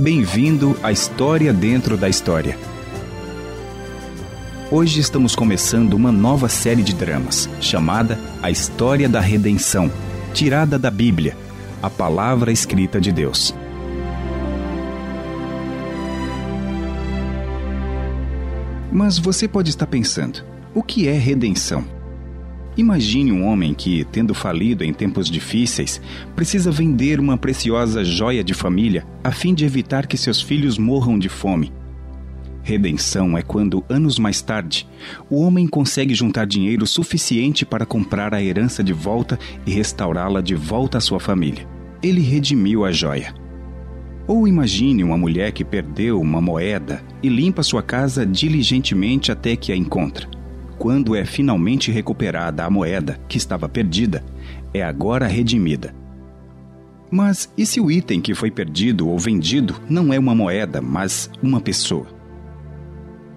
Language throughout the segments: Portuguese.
Bem-vindo à História Dentro da História. Hoje estamos começando uma nova série de dramas, chamada A História da Redenção, tirada da Bíblia, a palavra escrita de Deus. Mas você pode estar pensando: o que é redenção? Imagine um homem que, tendo falido em tempos difíceis, precisa vender uma preciosa joia de família a fim de evitar que seus filhos morram de fome. Redenção é quando, anos mais tarde, o homem consegue juntar dinheiro suficiente para comprar a herança de volta e restaurá-la de volta à sua família. Ele redimiu a joia. Ou imagine uma mulher que perdeu uma moeda e limpa sua casa diligentemente até que a encontra quando é finalmente recuperada a moeda que estava perdida, é agora redimida. Mas e se o item que foi perdido ou vendido não é uma moeda, mas uma pessoa?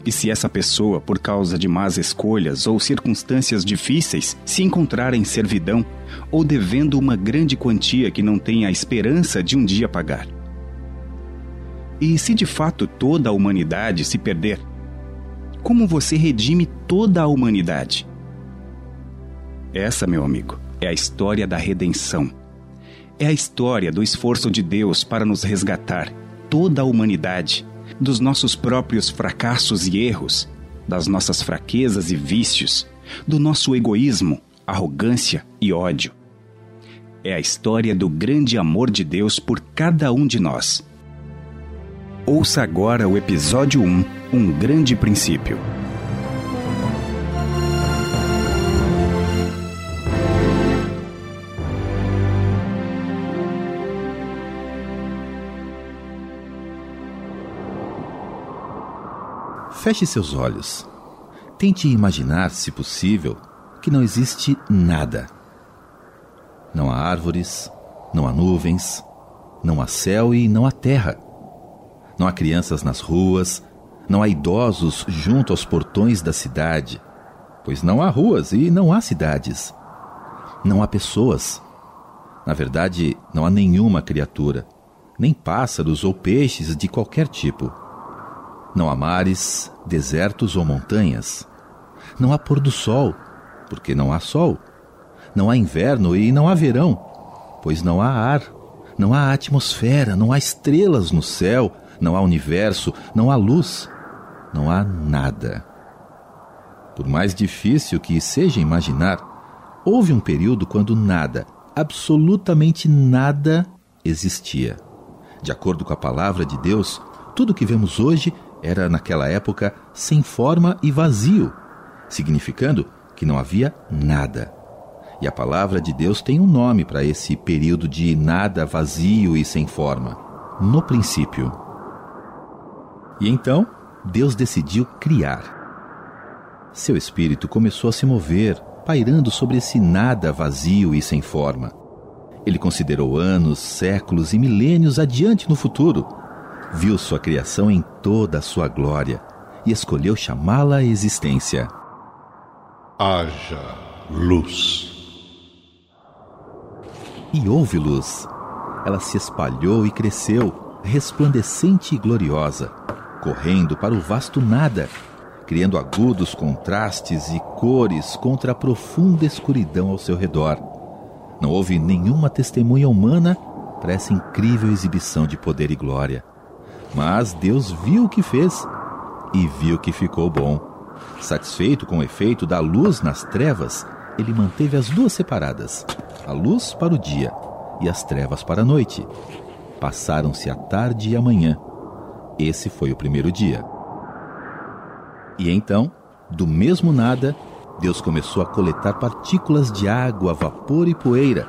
E se essa pessoa, por causa de más escolhas ou circunstâncias difíceis, se encontrar em servidão ou devendo uma grande quantia que não tem a esperança de um dia pagar? E se de fato toda a humanidade se perder, como você redime toda a humanidade. Essa, meu amigo, é a história da redenção. É a história do esforço de Deus para nos resgatar, toda a humanidade, dos nossos próprios fracassos e erros, das nossas fraquezas e vícios, do nosso egoísmo, arrogância e ódio. É a história do grande amor de Deus por cada um de nós. Ouça agora o episódio 1 um grande princípio. Feche seus olhos. Tente imaginar, se possível, que não existe nada. Não há árvores, não há nuvens, não há céu e não há terra. Não há crianças nas ruas, não há idosos junto aos portões da cidade, pois não há ruas e não há cidades. Não há pessoas. Na verdade, não há nenhuma criatura, nem pássaros ou peixes de qualquer tipo. Não há mares, desertos ou montanhas. Não há pôr do sol, porque não há sol. Não há inverno e não há verão, pois não há ar. Não há atmosfera, não há estrelas no céu, não há universo, não há luz não há nada. Por mais difícil que seja imaginar, houve um período quando nada, absolutamente nada, existia. De acordo com a palavra de Deus, tudo que vemos hoje era, naquela época, sem forma e vazio, significando que não havia nada. E a palavra de Deus tem um nome para esse período de nada, vazio e sem forma: no princípio. E então, Deus decidiu criar. Seu espírito começou a se mover, pairando sobre esse nada vazio e sem forma. Ele considerou anos, séculos e milênios adiante no futuro, viu sua criação em toda a sua glória e escolheu chamá-la à existência. Haja luz. E houve luz. Ela se espalhou e cresceu, resplandecente e gloriosa correndo para o vasto nada, criando agudos contrastes e cores contra a profunda escuridão ao seu redor. Não houve nenhuma testemunha humana para essa incrível exibição de poder e glória. Mas Deus viu o que fez e viu que ficou bom. Satisfeito com o efeito da luz nas trevas, ele manteve as duas separadas, a luz para o dia e as trevas para a noite. Passaram-se a tarde e a manhã esse foi o primeiro dia. E então, do mesmo nada, Deus começou a coletar partículas de água, vapor e poeira,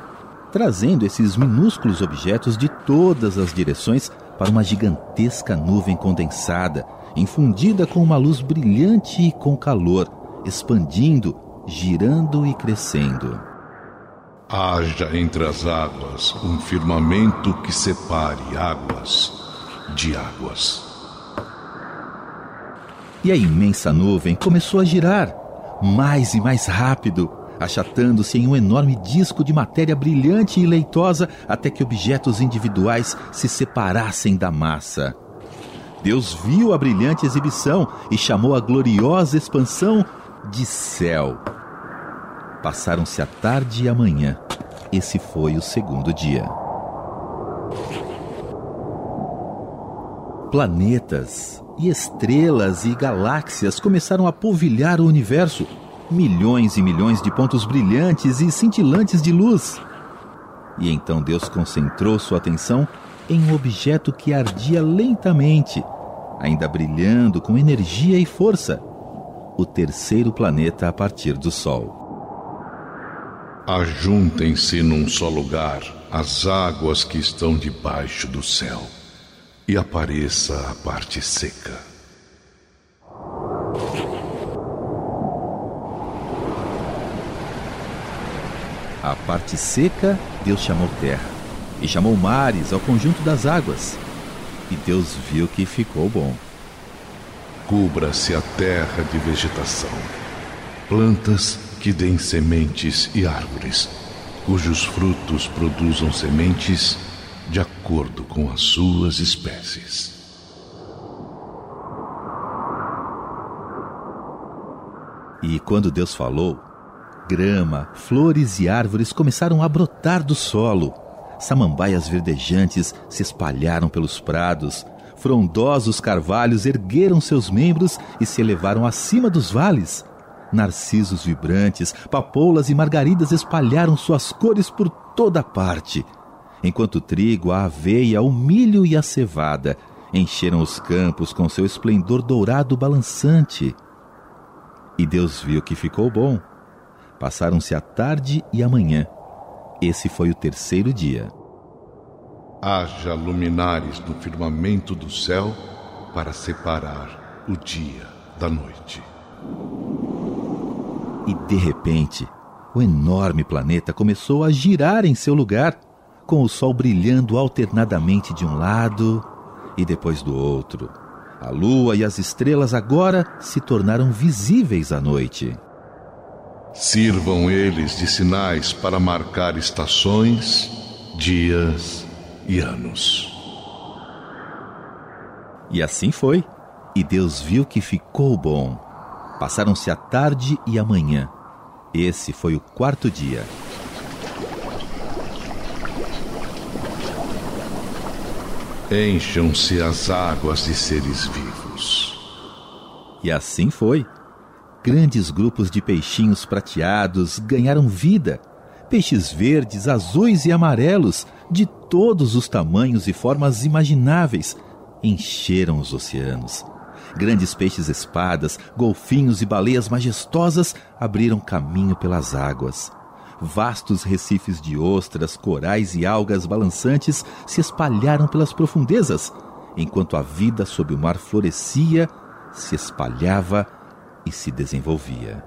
trazendo esses minúsculos objetos de todas as direções para uma gigantesca nuvem condensada, infundida com uma luz brilhante e com calor, expandindo, girando e crescendo. Haja entre as águas um firmamento que separe águas de águas. E a imensa nuvem começou a girar, mais e mais rápido, achatando-se em um enorme disco de matéria brilhante e leitosa até que objetos individuais se separassem da massa. Deus viu a brilhante exibição e chamou a gloriosa expansão de céu. Passaram-se a tarde e a manhã. Esse foi o segundo dia. Planetas e estrelas e galáxias começaram a polvilhar o universo milhões e milhões de pontos brilhantes e cintilantes de luz. E então Deus concentrou sua atenção em um objeto que ardia lentamente, ainda brilhando com energia e força o terceiro planeta a partir do Sol. Ajuntem-se num só lugar as águas que estão debaixo do céu, e apareça a parte seca. A parte seca, Deus chamou terra, e chamou mares ao conjunto das águas. E Deus viu que ficou bom. Cubra-se a terra de vegetação, plantas que deem sementes e árvores, cujos frutos produzam sementes de acordo com as suas espécies. E quando Deus falou, grama, flores e árvores começaram a brotar do solo. Samambaias verdejantes se espalharam pelos prados. Frondosos carvalhos ergueram seus membros e se elevaram acima dos vales. Narcisos vibrantes, papoulas e margaridas espalharam suas cores por toda parte. Enquanto o trigo, a aveia, o milho e a cevada encheram os campos com seu esplendor dourado balançante. E Deus viu que ficou bom. Passaram-se a tarde e a manhã. Esse foi o terceiro dia. Haja luminares no firmamento do céu para separar o dia da noite. E de repente, o enorme planeta começou a girar em seu lugar, com o sol brilhando alternadamente de um lado e depois do outro. A lua e as estrelas agora se tornaram visíveis à noite. Sirvam eles de sinais para marcar estações, dias e anos. E assim foi. E Deus viu que ficou bom. Passaram-se a tarde e a manhã. Esse foi o quarto dia. Encham-se as águas de seres vivos. E assim foi grandes grupos de peixinhos prateados ganharam vida. Peixes verdes, azuis e amarelos, de todos os tamanhos e formas imagináveis, encheram os oceanos. Grandes peixes espadas, golfinhos e baleias majestosas abriram caminho pelas águas. Vastos recifes de ostras, corais e algas balançantes se espalharam pelas profundezas, enquanto a vida sob o mar florescia, se espalhava e se desenvolvia.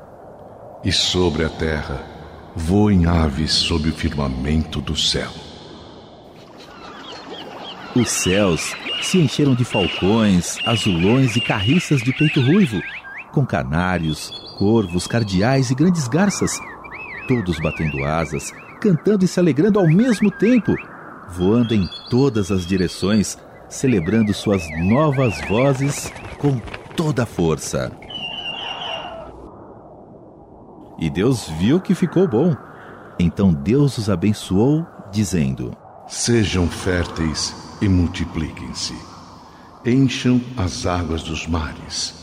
E sobre a terra voem aves sob o firmamento do céu. Os céus se encheram de falcões, azulões e carriças de peito ruivo, com canários, corvos, cardeais e grandes garças, todos batendo asas, cantando e se alegrando ao mesmo tempo, voando em todas as direções, celebrando suas novas vozes com toda a força. E Deus viu que ficou bom. Então Deus os abençoou, dizendo: Sejam férteis e multipliquem-se. Encham as águas dos mares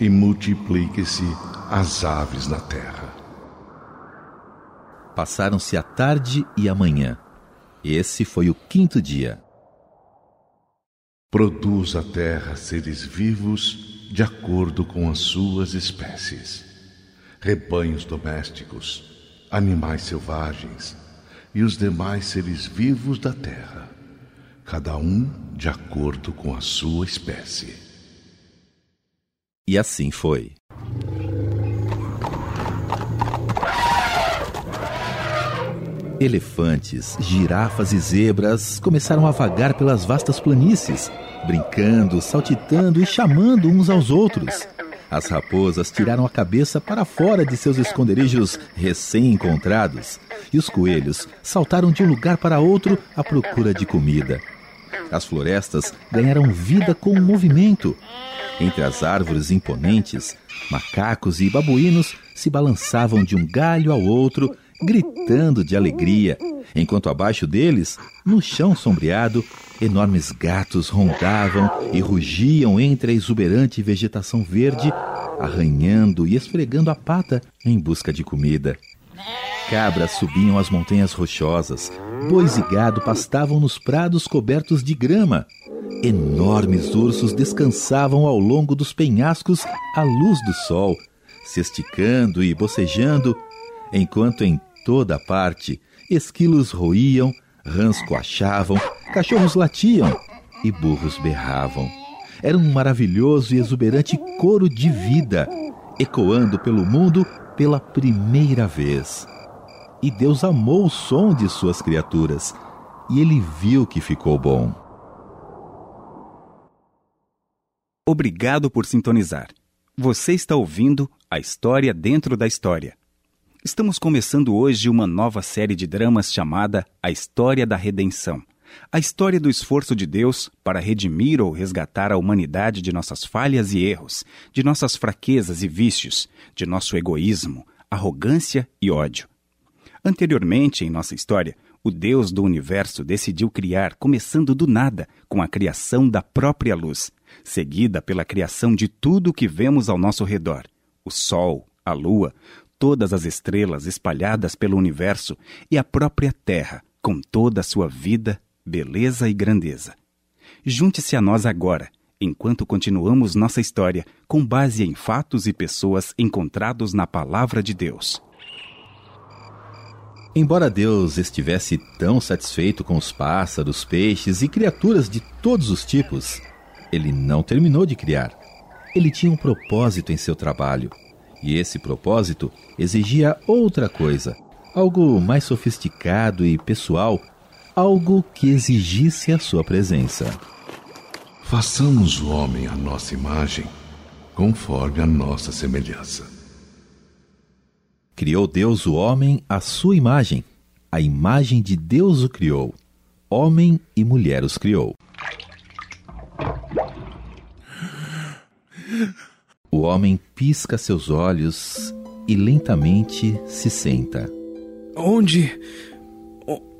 e multipliquem-se as aves na terra. Passaram-se a tarde e a manhã. Esse foi o quinto dia. Produz a terra seres vivos de acordo com as suas espécies rebanhos domésticos, animais selvagens e os demais seres vivos da terra, cada um de acordo com a sua espécie. E assim foi. Elefantes, girafas e zebras começaram a vagar pelas vastas planícies, brincando, saltitando e chamando uns aos outros. As raposas tiraram a cabeça para fora de seus esconderijos recém-encontrados e os coelhos saltaram de um lugar para outro à procura de comida. As florestas ganharam vida com o movimento. Entre as árvores imponentes, macacos e babuínos se balançavam de um galho ao outro, gritando de alegria, enquanto abaixo deles, no chão sombreado, enormes gatos rondavam e rugiam entre a exuberante vegetação verde, arranhando e esfregando a pata em busca de comida. Cabras subiam as montanhas rochosas, bois e gado pastavam nos prados cobertos de grama. Enormes ursos descansavam ao longo dos penhascos à luz do sol, se esticando e bocejando, enquanto em toda parte esquilos roíam, rãs coachavam, cachorros latiam e burros berravam. Era um maravilhoso e exuberante coro de vida, ecoando pelo mundo pela primeira vez. E Deus amou o som de suas criaturas, e ele viu que ficou bom. Obrigado por sintonizar. Você está ouvindo a história dentro da história. Estamos começando hoje uma nova série de dramas chamada A História da Redenção. A história do esforço de Deus para redimir ou resgatar a humanidade de nossas falhas e erros, de nossas fraquezas e vícios, de nosso egoísmo, arrogância e ódio. Anteriormente em nossa história, o Deus do universo decidiu criar, começando do nada, com a criação da própria luz, seguida pela criação de tudo o que vemos ao nosso redor: o Sol, a Lua, todas as estrelas espalhadas pelo universo e a própria Terra, com toda a sua vida, beleza e grandeza. Junte-se a nós agora, enquanto continuamos nossa história com base em fatos e pessoas encontrados na Palavra de Deus. Embora Deus estivesse tão satisfeito com os pássaros, peixes e criaturas de todos os tipos, ele não terminou de criar. Ele tinha um propósito em seu trabalho e esse propósito exigia outra coisa, algo mais sofisticado e pessoal, algo que exigisse a sua presença. Façamos o homem à nossa imagem, conforme a nossa semelhança. Criou Deus o homem à sua imagem. A imagem de Deus o criou. Homem e mulher os criou. O homem pisca seus olhos e lentamente se senta. Onde.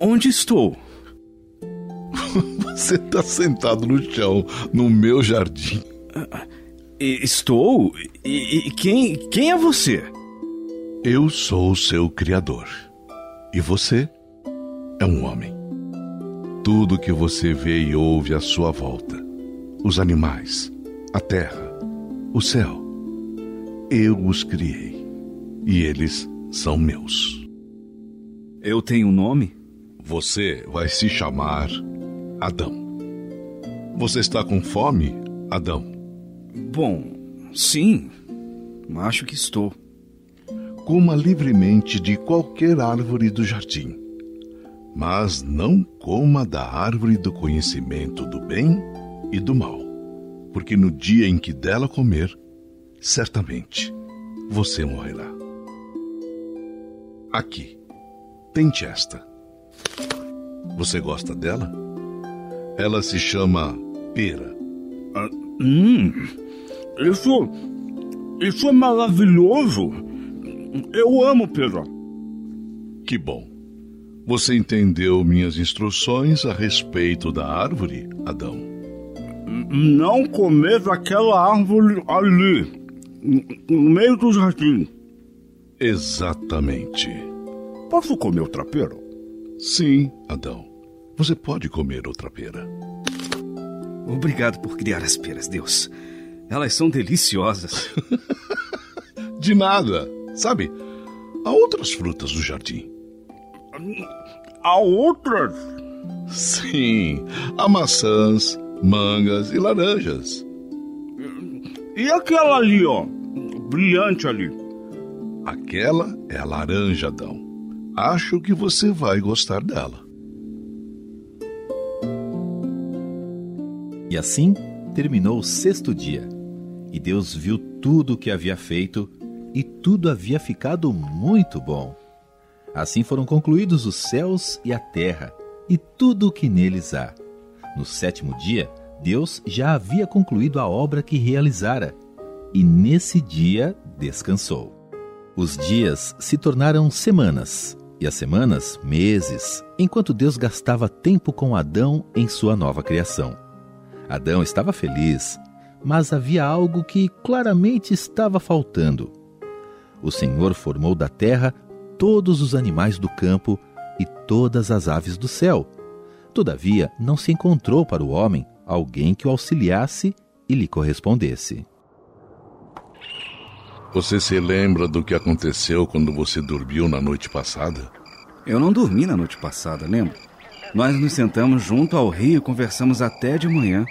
Onde estou? Você está sentado no chão, no meu jardim. Estou? E, quem, quem é você? Eu sou o seu Criador. E você é um homem. Tudo que você vê e ouve à sua volta, os animais, a terra, o céu. Eu os criei e eles são meus. Eu tenho um nome? Você vai se chamar Adão. Você está com fome, Adão? Bom, sim. Acho que estou. Coma livremente de qualquer árvore do jardim, mas não coma da árvore do conhecimento do bem e do mal porque no dia em que dela comer, certamente você morrerá. Aqui, tente esta. Você gosta dela? Ela se chama pera. Ah, hum, isso, isso é maravilhoso. Eu amo pera. Que bom. Você entendeu minhas instruções a respeito da árvore, Adão? não comer aquela árvore ali, no meio do jardim. Exatamente. Posso comer o trapeiro? Sim, Adão. Você pode comer outra pera. Obrigado por criar as peras, Deus. Elas são deliciosas. De nada. Sabe, há outras frutas no jardim. Há outras? Sim, há maçãs, mangas e laranjas. E aquela ali, ó, brilhante ali? Aquela é a laranja, Adão. Acho que você vai gostar dela. E assim terminou o sexto dia. E Deus viu tudo o que havia feito, e tudo havia ficado muito bom. Assim foram concluídos os céus e a terra, e tudo o que neles há. No sétimo dia, Deus já havia concluído a obra que realizara, e nesse dia descansou. Os dias se tornaram semanas, e as semanas meses, enquanto Deus gastava tempo com Adão em sua nova criação. Adão estava feliz, mas havia algo que claramente estava faltando. O Senhor formou da terra todos os animais do campo e todas as aves do céu. Todavia, não se encontrou para o homem alguém que o auxiliasse e lhe correspondesse. Você se lembra do que aconteceu quando você dormiu na noite passada? Eu não dormi na noite passada, lembra? Nós nos sentamos junto ao rio e conversamos até de manhã.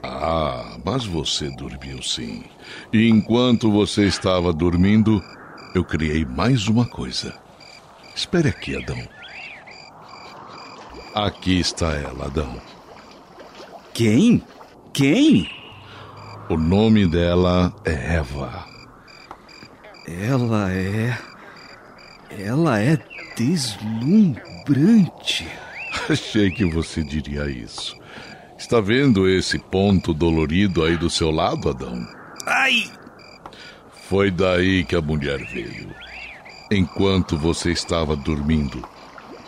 Ah, mas você dormiu sim. E enquanto você estava dormindo, eu criei mais uma coisa. Espere aqui, Adão. Aqui está ela, Adão. Quem? Quem? O nome dela é Eva. Ela é. Ela é deslumbrante. Achei que você diria isso. Está vendo esse ponto dolorido aí do seu lado, Adão? Ai! Foi daí que a mulher veio. Enquanto você estava dormindo,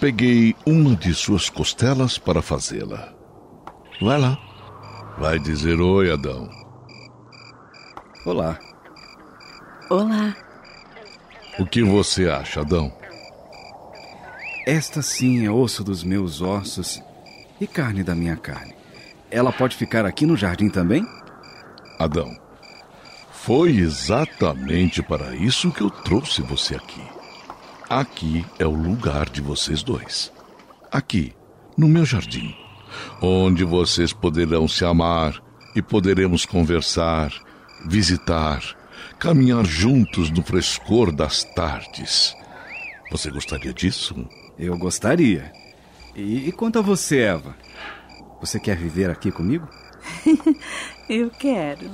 peguei uma de suas costelas para fazê-la. Vai lá. Vai dizer oi, Adão. Olá. Olá. O que você acha, Adão? Esta sim é osso dos meus ossos e carne da minha carne. Ela pode ficar aqui no jardim também? Adão, foi exatamente para isso que eu trouxe você aqui. Aqui é o lugar de vocês dois. Aqui, no meu jardim, onde vocês poderão se amar e poderemos conversar, visitar, caminhar juntos no frescor das tardes. Você gostaria disso? Eu gostaria. E, e quanto a você, Eva? Você quer viver aqui comigo? Eu quero.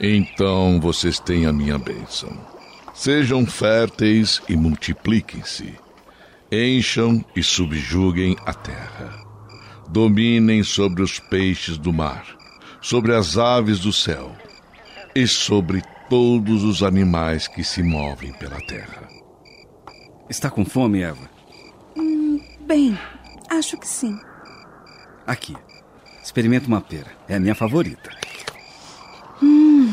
Então vocês têm a minha bênção. Sejam férteis e multipliquem-se. Encham e subjuguem a terra. Dominem sobre os peixes do mar, sobre as aves do céu e sobre todos os animais que se movem pela terra. Está com fome, Eva? Hum, bem, acho que sim. Aqui. Experimenta uma pera. É a minha favorita. Hum,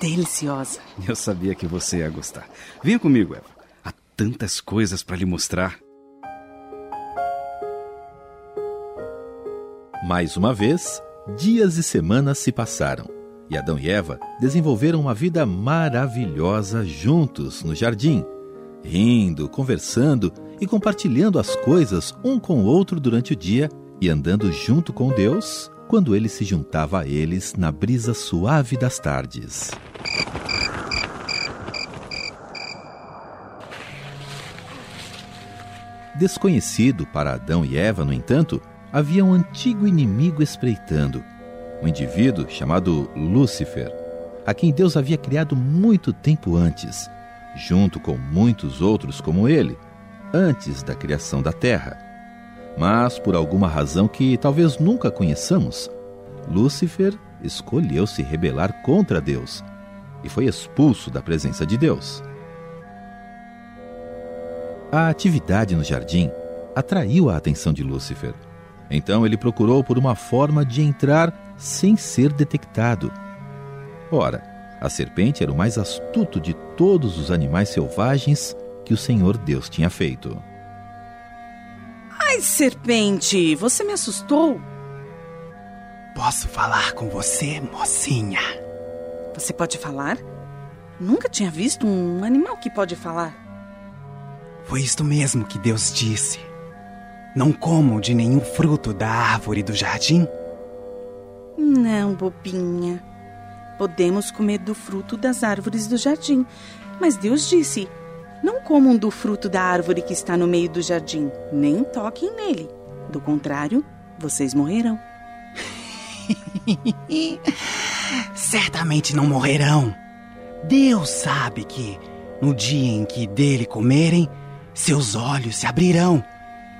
deliciosa. Eu sabia que você ia gostar. Venha comigo, Eva. Há tantas coisas para lhe mostrar. Mais uma vez, dias e semanas se passaram e Adão e Eva desenvolveram uma vida maravilhosa juntos no jardim, rindo, conversando e compartilhando as coisas um com o outro durante o dia e andando junto com Deus quando ele se juntava a eles na brisa suave das tardes. Desconhecido para Adão e Eva, no entanto, havia um antigo inimigo espreitando, um indivíduo chamado Lúcifer, a quem Deus havia criado muito tempo antes, junto com muitos outros como ele, antes da criação da Terra. Mas, por alguma razão que talvez nunca conheçamos, Lúcifer escolheu se rebelar contra Deus e foi expulso da presença de Deus. A atividade no jardim atraiu a atenção de Lúcifer. Então ele procurou por uma forma de entrar sem ser detectado. Ora, a serpente era o mais astuto de todos os animais selvagens que o Senhor Deus tinha feito. Ai, serpente, você me assustou. Posso falar com você, mocinha? Você pode falar? Nunca tinha visto um animal que pode falar. Foi isto mesmo que Deus disse. Não como de nenhum fruto da árvore do jardim? Não, bobinha. Podemos comer do fruto das árvores do jardim, mas Deus disse: Não comam do fruto da árvore que está no meio do jardim, nem toquem nele. Do contrário, vocês morrerão. certamente não morrerão. Deus sabe que, no dia em que dele comerem, seus olhos se abrirão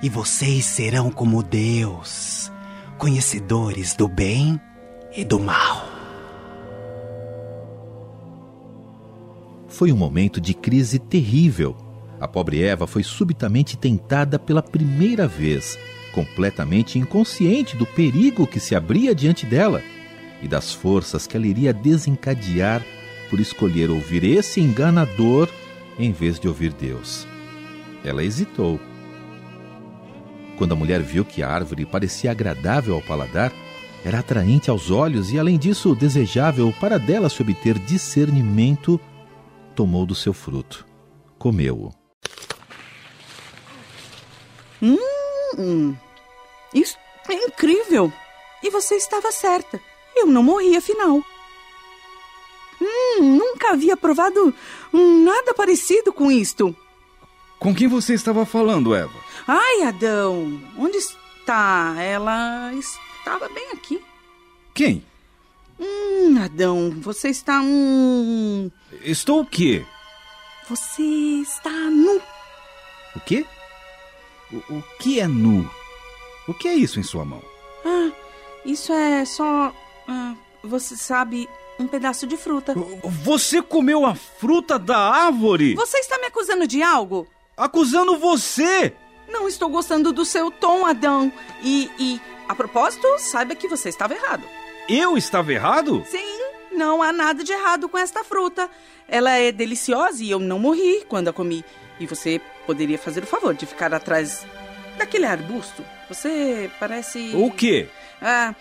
e vocês serão como Deus, conhecedores do bem e do mal. Foi um momento de crise terrível. A pobre Eva foi subitamente tentada pela primeira vez, completamente inconsciente do perigo que se abria diante dela e das forças que ela iria desencadear por escolher ouvir esse enganador em vez de ouvir Deus. Ela hesitou. Quando a mulher viu que a árvore parecia agradável ao paladar, era atraente aos olhos e, além disso, desejável para dela se obter discernimento, tomou do seu fruto, comeu-o. Hum, isso é incrível! E você estava certa. Eu não morri, afinal. Hum, nunca havia provado nada parecido com isto. Com quem você estava falando, Eva? Ai, Adão, onde está? Ela estava bem aqui. Quem? Hum, Adão, você está um. Estou o quê? Você está nu. O quê? O, o que é nu? O que é isso em sua mão? Ah, isso é só. Ah, você sabe, um pedaço de fruta. Você comeu a fruta da árvore? Você está me acusando de algo? Acusando você! Não estou gostando do seu tom, Adão. E, e, a propósito, saiba que você estava errado. Eu estava errado? Sim, não há nada de errado com esta fruta. Ela é deliciosa e eu não morri quando a comi. E você poderia fazer o favor de ficar atrás daquele arbusto. Você parece. O quê? Ah,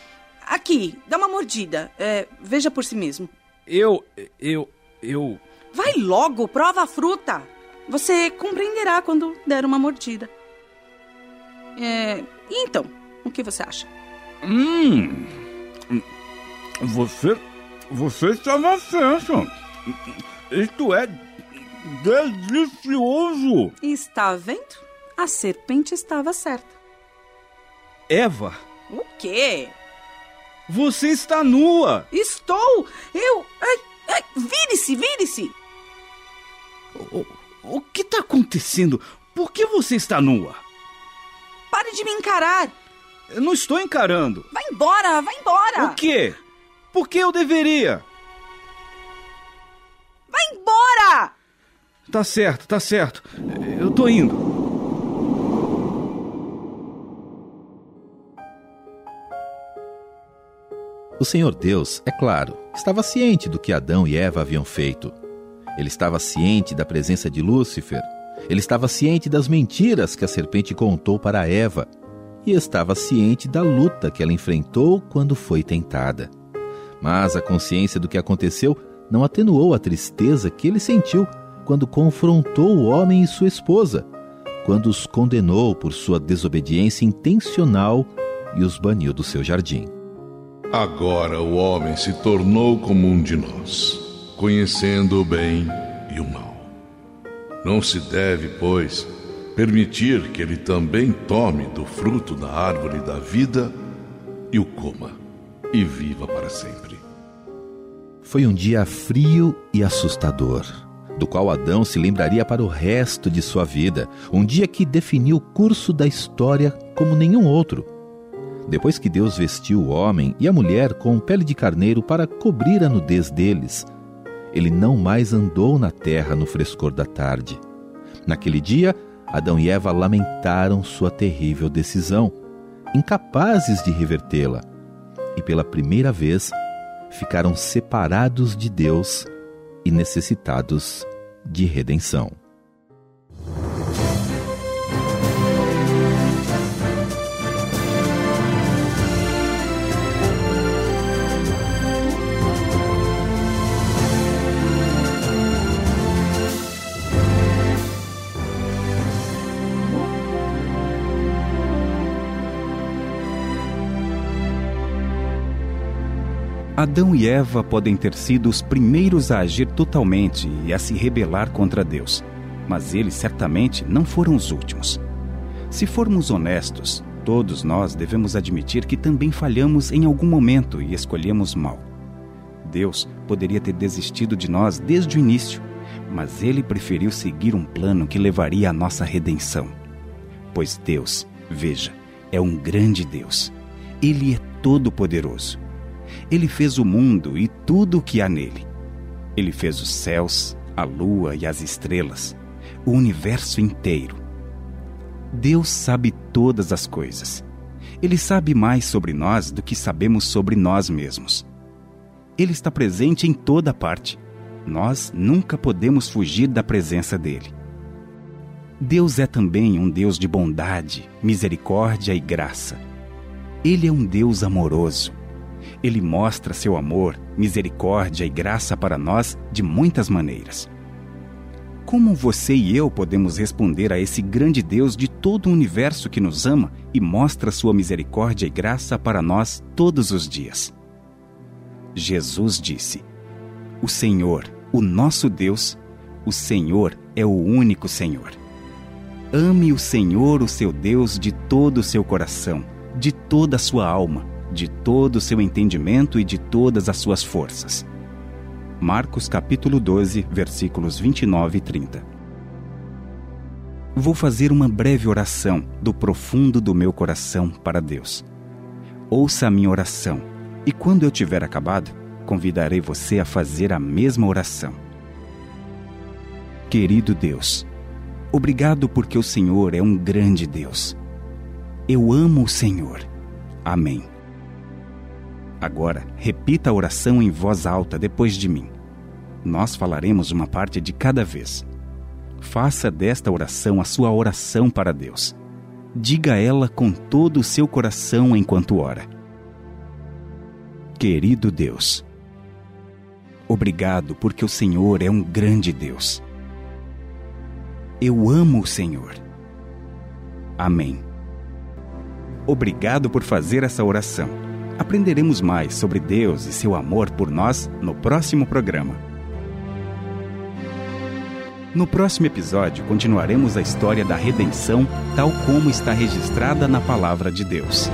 aqui, dá uma mordida. É, veja por si mesmo. Eu. Eu. Eu. Vai logo, prova a fruta. Você compreenderá quando der uma mordida. É, então, o que você acha? Hum. Você. Você estava certo. Isto é delicioso. Está vendo? A serpente estava certa. Eva, O quê? você está nua. Estou! Eu. Ai, ai, vire-se, vire-se! O, o que está acontecendo? Por que você está nua? De me encarar! Eu não estou encarando. Vai embora, vai embora! O quê? Por que eu deveria? Vai embora! Tá certo, tá certo. Eu tô indo. O Senhor Deus, é claro, estava ciente do que Adão e Eva haviam feito. Ele estava ciente da presença de Lúcifer. Ele estava ciente das mentiras que a serpente contou para Eva. E estava ciente da luta que ela enfrentou quando foi tentada. Mas a consciência do que aconteceu não atenuou a tristeza que ele sentiu quando confrontou o homem e sua esposa, quando os condenou por sua desobediência intencional e os baniu do seu jardim. Agora o homem se tornou como um de nós, conhecendo o bem e o mal. Não se deve, pois, permitir que ele também tome do fruto da árvore da vida e o coma, e viva para sempre. Foi um dia frio e assustador, do qual Adão se lembraria para o resto de sua vida, um dia que definiu o curso da história como nenhum outro. Depois que Deus vestiu o homem e a mulher com pele de carneiro para cobrir a nudez deles, ele não mais andou na terra no frescor da tarde. Naquele dia, Adão e Eva lamentaram sua terrível decisão, incapazes de revertê-la, e pela primeira vez ficaram separados de Deus e necessitados de redenção. Adão e Eva podem ter sido os primeiros a agir totalmente e a se rebelar contra Deus, mas eles certamente não foram os últimos. Se formos honestos, todos nós devemos admitir que também falhamos em algum momento e escolhemos mal. Deus poderia ter desistido de nós desde o início, mas ele preferiu seguir um plano que levaria à nossa redenção. Pois Deus, veja, é um grande Deus. Ele é todo-poderoso. Ele fez o mundo e tudo o que há nele. Ele fez os céus, a lua e as estrelas, o universo inteiro. Deus sabe todas as coisas. Ele sabe mais sobre nós do que sabemos sobre nós mesmos. Ele está presente em toda parte. Nós nunca podemos fugir da presença dele. Deus é também um Deus de bondade, misericórdia e graça. Ele é um Deus amoroso. Ele mostra seu amor, misericórdia e graça para nós de muitas maneiras. Como você e eu podemos responder a esse grande Deus de todo o universo que nos ama e mostra sua misericórdia e graça para nós todos os dias? Jesus disse: O Senhor, o nosso Deus, o Senhor é o único Senhor. Ame o Senhor, o seu Deus, de todo o seu coração, de toda a sua alma, de todo o seu entendimento e de todas as suas forças. Marcos capítulo 12, versículos 29 e 30. Vou fazer uma breve oração do profundo do meu coração para Deus. Ouça a minha oração e quando eu tiver acabado, convidarei você a fazer a mesma oração. Querido Deus, obrigado porque o Senhor é um grande Deus. Eu amo o Senhor. Amém. Agora, repita a oração em voz alta depois de mim. Nós falaremos uma parte de cada vez. Faça desta oração a sua oração para Deus. Diga ela com todo o seu coração enquanto ora. Querido Deus, obrigado porque o Senhor é um grande Deus. Eu amo o Senhor. Amém. Obrigado por fazer essa oração. Aprenderemos mais sobre Deus e seu amor por nós no próximo programa. No próximo episódio, continuaremos a história da redenção, tal como está registrada na Palavra de Deus.